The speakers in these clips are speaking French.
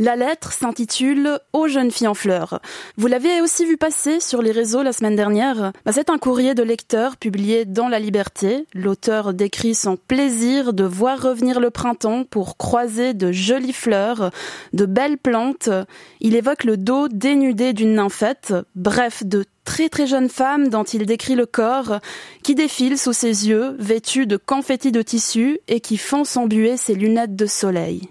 La lettre s'intitule Aux jeunes filles en fleurs. Vous l'avez aussi vu passer sur les réseaux la semaine dernière. Bah, c'est un courrier de lecteur publié dans La Liberté. L'auteur décrit son plaisir de voir revenir le printemps pour croiser de jolies fleurs, de belles plantes. Il évoque le dos dénudé d'une nymphette, bref, de très très jeunes femmes dont il décrit le corps, qui défilent sous ses yeux, vêtues de confettis de tissu et qui font s'embuer ses lunettes de soleil.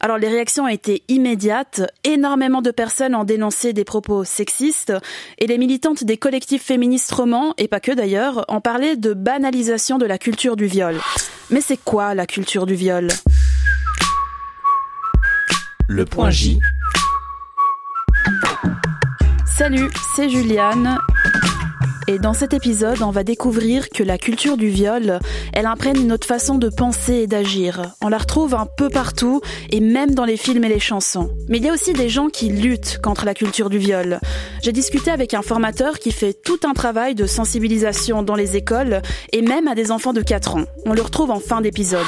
Alors les réactions ont été immédiates, énormément de personnes ont dénoncé des propos sexistes et les militantes des collectifs féministes romans, et pas que d'ailleurs, ont parlé de banalisation de la culture du viol. Mais c'est quoi la culture du viol? Le point J. Salut, c'est Juliane et dans cet épisode, on va découvrir que la culture du viol, elle imprègne notre façon de penser et d'agir. On la retrouve un peu partout et même dans les films et les chansons. Mais il y a aussi des gens qui luttent contre la culture du viol. J'ai discuté avec un formateur qui fait tout un travail de sensibilisation dans les écoles et même à des enfants de 4 ans. On le retrouve en fin d'épisode.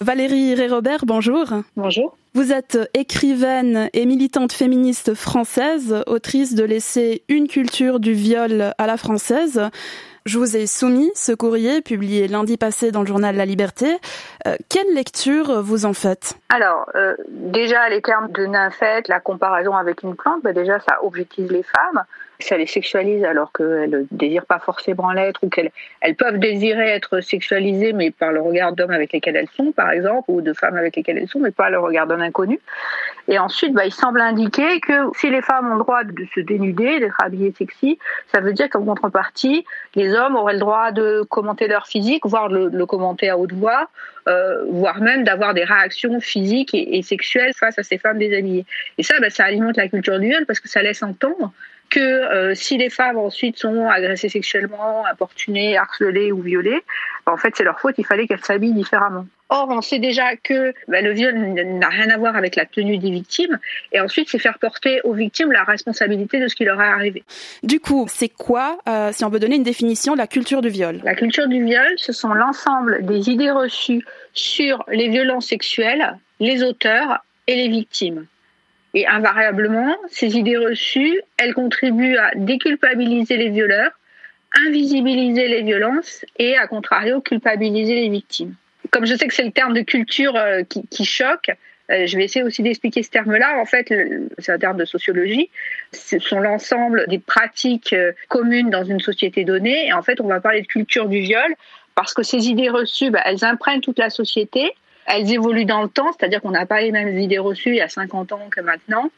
Valérie Ré-Robert, bonjour. Bonjour. Vous êtes écrivaine et militante féministe française, autrice de l'essai Une culture du viol à la française. Je vous ai soumis ce courrier publié lundi passé dans le journal La Liberté. Euh, quelle lecture vous en faites? Alors, euh, déjà les termes de nymphette, la comparaison avec une plante, bah déjà ça objective les femmes ça les sexualise alors qu'elles ne désirent pas forcément l'être ou qu'elles elles peuvent désirer être sexualisées mais par le regard d'hommes avec lesquels elles sont par exemple ou de femmes avec lesquelles elles sont mais pas le regard d'un inconnu. Et ensuite, bah, il semble indiquer que si les femmes ont le droit de se dénuder, d'être habillées sexy, ça veut dire qu'en contrepartie, les hommes auraient le droit de commenter leur physique, voire de le, commenter à haute voix, euh, voire même d'avoir des réactions physiques et, sexuelles face à ces femmes déshabillées. Et ça, bah, ça alimente la culture du viol parce que ça laisse entendre que euh, si les femmes ensuite sont agressées sexuellement, importunées, harcelées ou violées, en fait c'est leur faute, il fallait qu'elles s'habillent différemment. Or, on sait déjà que bah, le viol n'a rien à voir avec la tenue des victimes, et ensuite c'est faire porter aux victimes la responsabilité de ce qui leur est arrivé. Du coup, c'est quoi, euh, si on veut donner une définition, la culture du viol? La culture du viol, ce sont l'ensemble des idées reçues sur les violences sexuelles, les auteurs et les victimes. Et invariablement, ces idées reçues, elles contribuent à déculpabiliser les violeurs, invisibiliser les violences et, à contrario, culpabiliser les victimes. Comme je sais que c'est le terme de culture euh, qui, choque, euh, je vais essayer aussi d'expliquer ce terme-là. En fait, c'est un terme de sociologie. Ce sont l'ensemble des pratiques euh, communes dans une société donnée. Et en fait, on va parler de culture du viol parce que ces idées reçues, bah, elles imprègnent toute la société elles évoluent dans le temps, c'est-à-dire qu'on n'a pas les mêmes idées reçues il y a 50 ans que maintenant,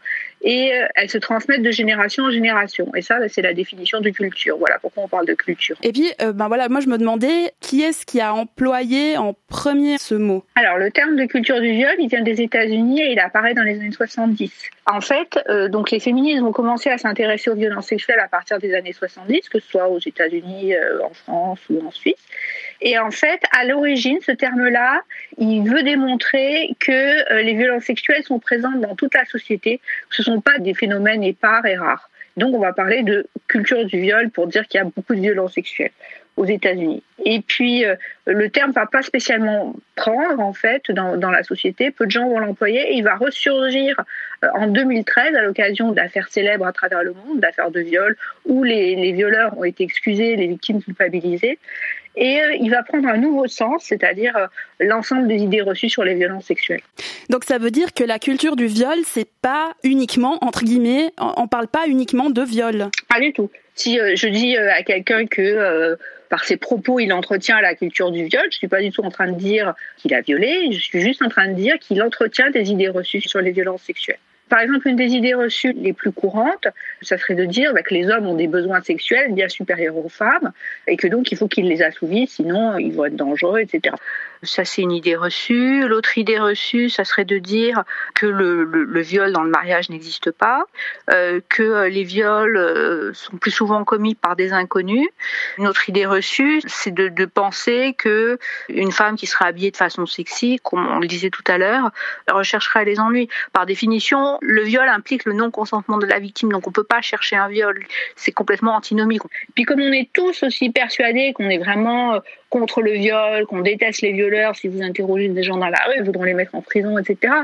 et euh, elles se transmettent de génération en génération. Et ça, c'est la définition de culture. Voilà pourquoi on parle de culture. Et puis, euh, ben voilà, moi je me demandais qui est-ce qui a employé en premier ce mot? Alors, le terme de culture du viol, il vient des États-Unis et il apparaît dans les années 70. En fait, euh, donc les féministes ont commencé à s'intéresser aux violences sexuelles à partir des années 70, que ce soit aux États-Unis, en France ou en Suisse. Et en fait, à l'origine, ce terme-là, il veut démontrer que les violences sexuelles sont présentes dans toute la société, ce pas des phénomènes épars et rares. Donc on va parler de culture du viol pour dire qu'il y a beaucoup de violences sexuelles aux États-Unis. Et puis euh, le terme va pas spécialement prendre en fait dans, la société. Peu de gens vont l'employer et il va ressurgir euh, en 2013 à l'occasion d'affaires célèbres à travers le monde, d'affaires de viol où les violeurs ont été excusés, les victimes culpabilisées et euh, il va prendre un nouveau sens, c'est-à-dire euh, l'ensemble des idées reçues sur les violences sexuelles. Donc ça veut dire que la culture du viol, c'est pas uniquement entre guillemets, on parle pas uniquement de viol. Pas du tout. Si euh, je dis à quelqu'un que par ses propos, il entretient la culture du viol. Je suis pas du tout en train de dire qu'il a violé. Je suis juste en train de dire qu'il entretient des idées reçues sur les violences sexuelles. Par exemple, une des idées reçues les plus courantes, ça serait de dire bah, que les hommes ont des besoins sexuels bien supérieurs aux femmes et que donc il faut qu'ils les assouvissent, sinon ils vont être dangereux, etc. Ça, c'est une idée reçue. L'autre idée reçue, ça serait de dire que le, viol dans le mariage n'existe pas, euh, que les viols euh, sont plus souvent commis par des inconnus. Une autre idée reçue, c'est de, penser que une femme qui sera habillée de façon sexy, comme on le disait tout à l'heure, rechercherait les ennuis. Par définition, le viol implique le non-consentement de la victime, donc on peut pas chercher un viol. C'est complètement antinomique. Puis comme on est tous aussi persuadés qu'on est vraiment contre le viol, qu'on déteste les violeurs. Si vous interrogez des gens dans la rue, ils voudront les mettre en prison, etc.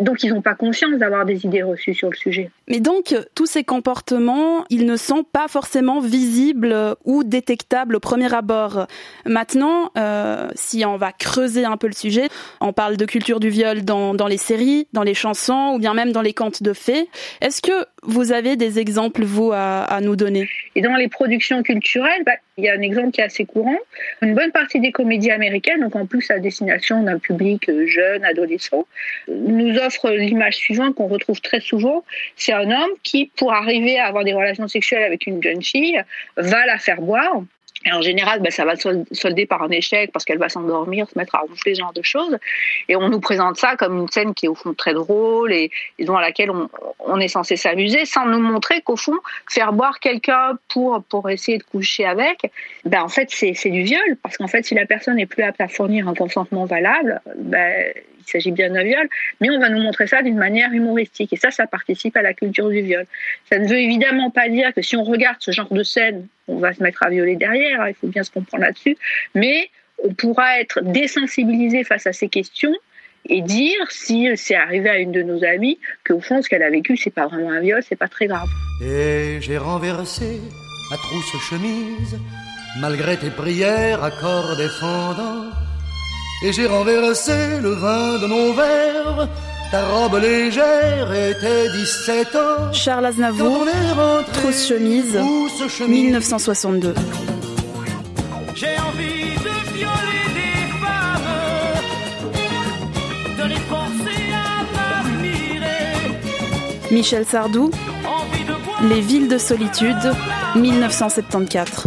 Donc ils n'ont pas conscience d'avoir des idées reçues sur le sujet. Mais donc tous ces comportements, ils ne sont pas forcément visibles ou détectables au premier abord. Maintenant, euh, si on va creuser un peu le sujet, on parle de culture du viol dans les séries, dans les chansons ou bien même dans les contes de fées. Est-ce que vous avez des exemples, vous, à, nous donner? Et dans les productions culturelles, bah, il y a un exemple qui est assez courant. Une bonne partie des comédies américaines, donc en plus à destination d'un public euh, jeune, adolescent, nous offre l'image suivante qu'on retrouve très souvent. C'est un homme qui, pour arriver à avoir des relations sexuelles avec une jeune fille, va la faire boire et en général, ben, ça va solder par un échec parce qu'elle va s'endormir, se mettre à ronfler, ce genre de choses. Et on nous présente ça comme une scène qui est au fond très drôle et, dans laquelle on, on est censé s'amuser sans nous montrer qu'au fond, faire boire quelqu'un pour, pour essayer de coucher avec, ben, en fait, c'est du viol. Parce qu'en fait, si la personne n'est plus apte à fournir un consentement valable, ben, il s'agit bien d'un viol, mais on va nous montrer ça d'une manière humoristique. Et ça, ça participe à la culture du viol. Ça ne veut évidemment pas dire que si on regarde ce genre de scène, on va se mettre à violer derrière, hein, il faut bien se comprendre là-dessus, mais on pourra être désensibilisé face à ces questions et dire si c'est arrivé à une de nos amies qu'au fond ce qu'elle a vécu c'est pas vraiment un viol, c'est pas très grave. Et j'ai renversé ma trousse chemise malgré tes prières à corps défendant et j'ai renversé le vin de mon verre. Ta robe légère était 17 ans. Charles Aznavour, Trousse chemise, 1962. J'ai envie de violer des femmes, de les forcer à m'admirer. Michel Sardou, Les villes de solitude, 1974.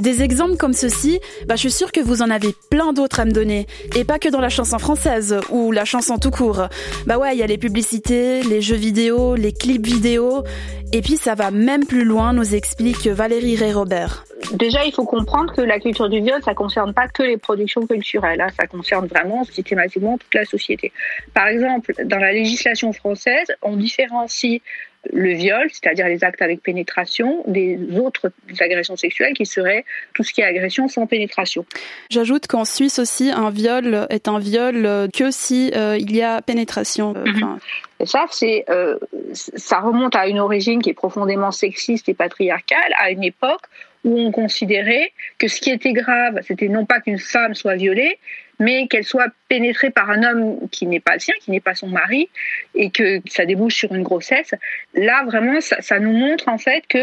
Des exemples comme ceci, bah, je suis sûre que vous en avez plein d'autres à me donner. Et pas que dans la chanson française ou la chanson tout court. Bah ouais, il y a les publicités, les jeux vidéo, les clips vidéo. Et puis ça va même plus loin, nous explique Valérie Ray-Robert. Déjà, il faut comprendre que la culture du viol, ça concerne pas que les productions culturelles, hein. ça concerne vraiment systématiquement toute la société. Par exemple, dans la législation française, on différencie le viol, c'est-à-dire les actes avec pénétration, des autres agressions sexuelles qui seraient tout ce qui est agression sans pénétration. J'ajoute qu'en Suisse aussi, un viol est un viol que si euh, il y a pénétration. Euh, mhm. Et ça, c'est, euh, ça remonte à une origine qui est profondément sexiste et patriarcale, à une époque où on considérait que ce qui était grave, c'était non pas qu'une femme soit violée, mais qu'elle soit pénétrée par un homme qui n'est pas le sien, qui n'est pas son mari, et que ça débouche sur une grossesse. Là, vraiment, ça, nous montre en fait que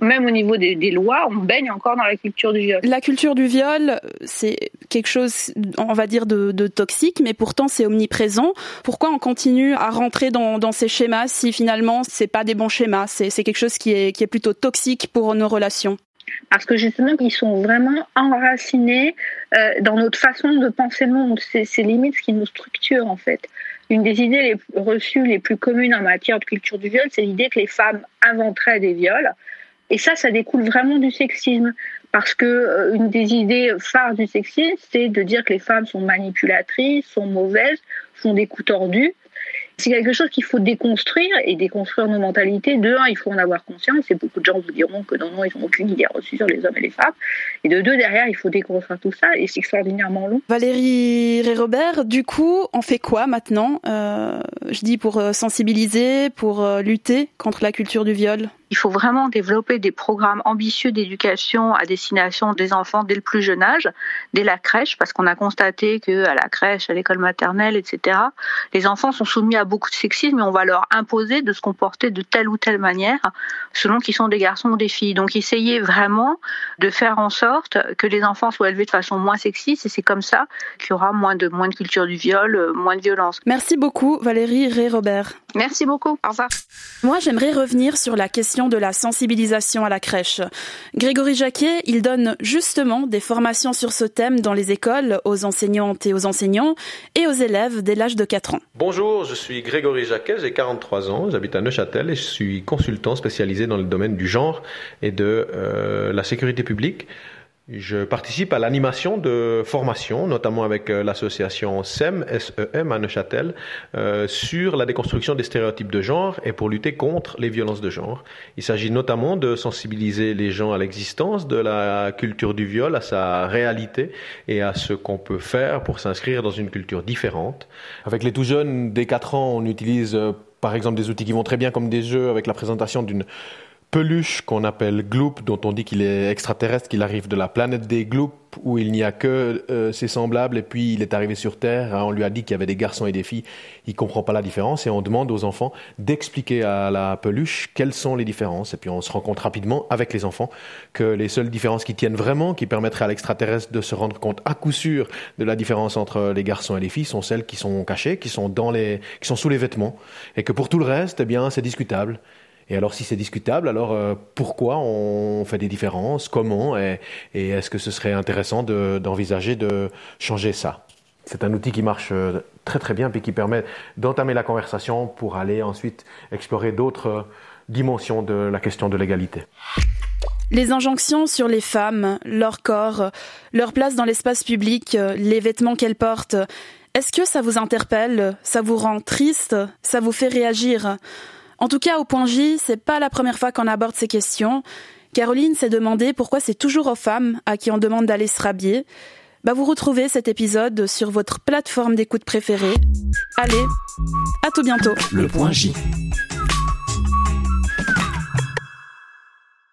même au niveau des, lois, on baigne encore dans la culture du viol. La culture du viol, c'est quelque chose, on va dire, de, toxique, mais pourtant c'est omniprésent. Pourquoi on continue à rentrer dans, ces schémas si finalement c'est pas des bons schémas, c'est quelque chose qui est, qui est plutôt toxique pour nos relations parce que justement, ils sont vraiment enracinés euh, dans notre façon de penser le monde. C'est limite ce qui nous structure, en fait. Une des idées les reçues les plus communes en matière de culture du viol, c'est l'idée que les femmes inventeraient des viols. Et ça, ça découle vraiment du sexisme. Parce que euh, une des idées phares du sexisme, c'est de dire que les femmes sont manipulatrices, sont mauvaises, font des coups tordus. C'est quelque chose qu'il faut déconstruire et déconstruire nos mentalités. De un, il faut en avoir conscience et beaucoup de gens vous diront que non, non, ils n'ont aucune idée reçue sur les hommes et les femmes. Et de deux, derrière, il faut déconstruire tout ça et c'est extraordinairement long. Valérie Ré-Robert, du coup, on fait quoi maintenant? Euh, Je dis pour euh, sensibiliser, pour euh, lutter contre la culture du viol? Il faut vraiment développer des programmes ambitieux d'éducation à destination des enfants dès le plus jeune âge, dès la crèche, parce qu'on a constaté que à la crèche, à l'école maternelle, etc., les enfants sont soumis à beaucoup de sexisme et on va leur imposer de se comporter de telle ou telle manière selon qu'ils sont des garçons ou des filles. Donc, essayez vraiment de faire en sorte que les enfants soient élevés de façon moins sexiste et c'est comme ça qu'il y aura moins de moins de culture du viol, moins de violence. Merci beaucoup, Valérie Ré-Robert. Merci beaucoup. Au revoir. Moi, j'aimerais revenir sur la question de la sensibilisation à la crèche. Grégory Jacquet, il donne justement des formations sur ce thème dans les écoles aux enseignantes et aux enseignants et aux élèves dès l'âge de 4 ans. Bonjour, je suis Grégory Jacquet, j'ai 43 ans, j'habite à Neuchâtel et je suis consultant spécialisé dans le domaine du genre et de euh, la sécurité publique. Je participe à l'animation de formation, notamment avec euh, l'association SEM, SEM à Neuchâtel, euh, sur la déconstruction des stéréotypes de genre et pour lutter contre les violences de genre. Il s'agit notamment de sensibiliser les gens à l'existence de la culture du viol, à sa réalité et à ce qu'on peut faire pour s'inscrire dans une culture différente. Avec les tout jeunes, dès 4 ans, on utilise euh, par exemple des outils qui vont très bien comme des jeux avec la présentation d'une peluche qu'on appelle Gloop, dont on dit qu'il est extraterrestre, qu'il arrive de la planète des Gloop, où il n'y a que euh, ses semblables, et puis il est arrivé sur Terre, hein, on lui a dit qu'il y avait des garçons et des filles, il comprend pas la différence, et on demande aux enfants d'expliquer à la peluche quelles sont les différences, et puis on se rend compte rapidement avec les enfants que les seules différences qui tiennent vraiment, qui permettraient à l'extraterrestre de se rendre compte à coup sûr de la différence entre les garçons et les filles, sont celles qui sont cachées, qui sont dans les, qui sont sous les vêtements, et que pour tout le reste, eh bien, c'est discutable. Et alors, si c'est discutable, alors euh, pourquoi on fait des différences? Comment? Et, est-ce que ce serait intéressant d'envisager de, changer ça? C'est un outil qui marche euh, très très bien, puis qui permet d'entamer la conversation pour aller ensuite explorer d'autres dimensions de la question de l'égalité. Les injonctions sur les femmes, leur corps, leur place dans l'espace public, les vêtements qu'elles portent, est-ce que ça vous interpelle? Ça vous rend triste? Ça vous fait réagir? En tout cas, au point J, c'est pas la première fois qu'on aborde ces questions. Caroline s'est demandé pourquoi c'est toujours aux femmes à qui on demande d'aller se rhabiller. Bah, vous retrouvez cet épisode sur votre plateforme d'écoute préférée. Allez, à tout bientôt. Le point J.